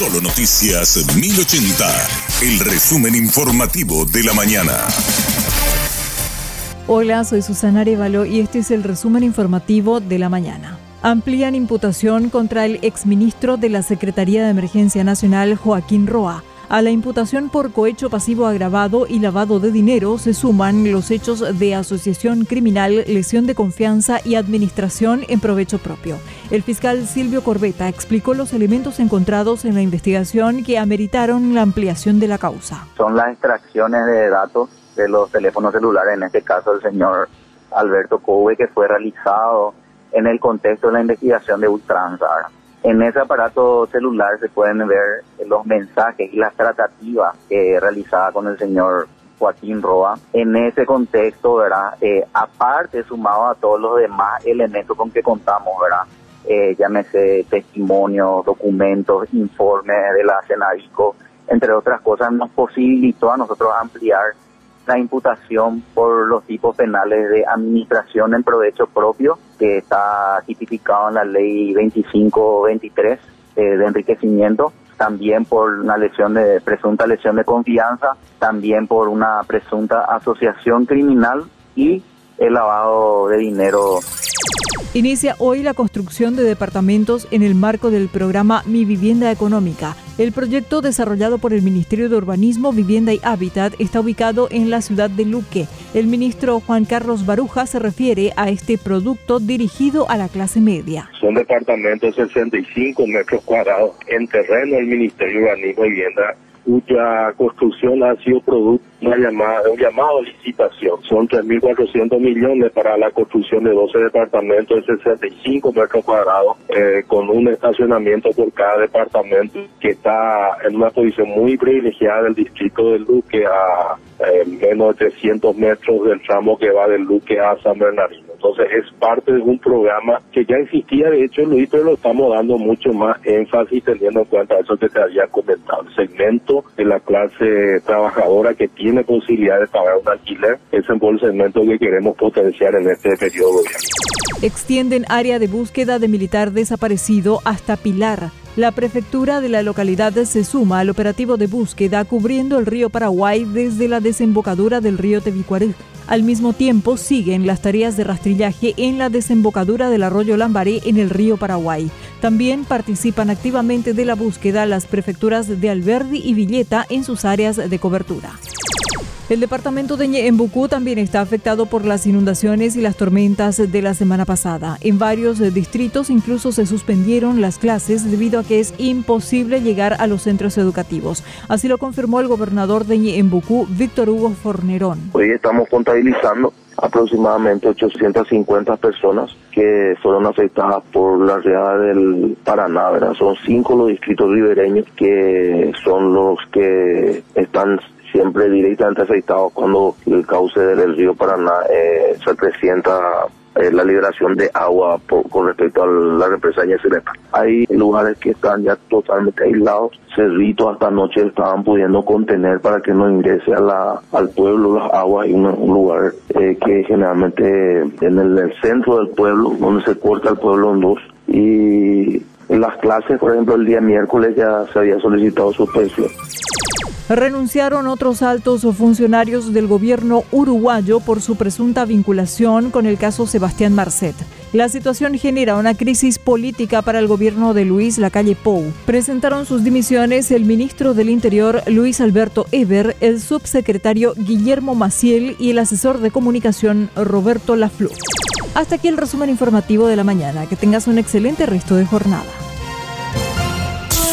Solo Noticias 1080, el resumen informativo de la mañana. Hola, soy Susana Arevalo y este es el resumen informativo de la mañana. Amplían imputación contra el exministro de la Secretaría de Emergencia Nacional, Joaquín Roa. A la imputación por cohecho pasivo agravado y lavado de dinero se suman los hechos de asociación criminal, lesión de confianza y administración en provecho propio. El fiscal Silvio Corbeta explicó los elementos encontrados en la investigación que ameritaron la ampliación de la causa. Son las extracciones de datos de los teléfonos celulares, en este caso el señor Alberto Cove, que fue realizado en el contexto de la investigación de ultranza. En ese aparato celular se pueden ver los mensajes y las tratativas que realizaba con el señor Joaquín Roa. En ese contexto, ¿verdad? Eh, aparte, sumado a todos los demás elementos con que contamos, ¿verdad? Eh, llámese testimonios, documentos, informes de la Senadico, entre otras cosas, nos posibilitó a nosotros ampliar la imputación por los tipos penales de administración en provecho propio, que está tipificado en la ley 2523 eh, de enriquecimiento, también por una lesión de presunta lesión de confianza, también por una presunta asociación criminal y el lavado de dinero Inicia hoy la construcción de departamentos en el marco del programa Mi Vivienda Económica. El proyecto desarrollado por el Ministerio de Urbanismo, Vivienda y Hábitat está ubicado en la ciudad de Luque. El ministro Juan Carlos Baruja se refiere a este producto dirigido a la clase media. Son departamentos de 65 metros cuadrados en terreno del Ministerio de Urbanismo y Vivienda cuya construcción ha sido producto de una llamada, un llamado a licitación. Son 3.400 millones para la construcción de 12 departamentos de 65 metros cuadrados, eh, con un estacionamiento por cada departamento que está en una posición muy privilegiada del distrito de Luque a eh, menos de 300 metros del tramo que va del Luque a San Bernardino. Entonces es parte de un programa que ya existía, de hecho Luis, pero lo estamos dando mucho más énfasis teniendo en cuenta eso que te había comentado. El segmento de la clase trabajadora que tiene posibilidad de pagar un alquiler es el segmento que queremos potenciar en este periodo. Extienden área de búsqueda de militar desaparecido hasta Pilar. La prefectura de la localidad se suma al operativo de búsqueda cubriendo el río Paraguay desde la desembocadura del río Tevicuarú. Al mismo tiempo, siguen las tareas de rastrillaje en la desembocadura del arroyo Lambaré en el río Paraguay. También participan activamente de la búsqueda las prefecturas de Alberdi y Villeta en sus áreas de cobertura. El departamento de Ñembucú también está afectado por las inundaciones y las tormentas de la semana pasada. En varios distritos incluso se suspendieron las clases debido a que es imposible llegar a los centros educativos. Así lo confirmó el gobernador de Ñembucú, Víctor Hugo Fornerón. Hoy estamos contabilizando aproximadamente 850 personas que fueron afectadas por la riada del Paraná. Son cinco los distritos ribereños que son los que están siempre directamente afectado cuando el cauce del río Paraná eh, se presenta eh, la liberación de agua con respecto a la represa de Hay lugares que están ya totalmente aislados, cerritos hasta anoche estaban pudiendo contener para que no ingrese a la, al pueblo las aguas. Hay un, lugar eh, que generalmente en el, el, centro del pueblo, donde se corta el pueblo en dos. Y en las clases, por ejemplo, el día miércoles ya se había solicitado suspensión. Renunciaron otros altos funcionarios del gobierno uruguayo por su presunta vinculación con el caso Sebastián Marcet. La situación genera una crisis política para el gobierno de Luis Lacalle Pou. Presentaron sus dimisiones el ministro del Interior Luis Alberto Eber, el subsecretario Guillermo Maciel y el asesor de comunicación Roberto Lafleur. Hasta aquí el resumen informativo de la mañana. Que tengas un excelente resto de jornada.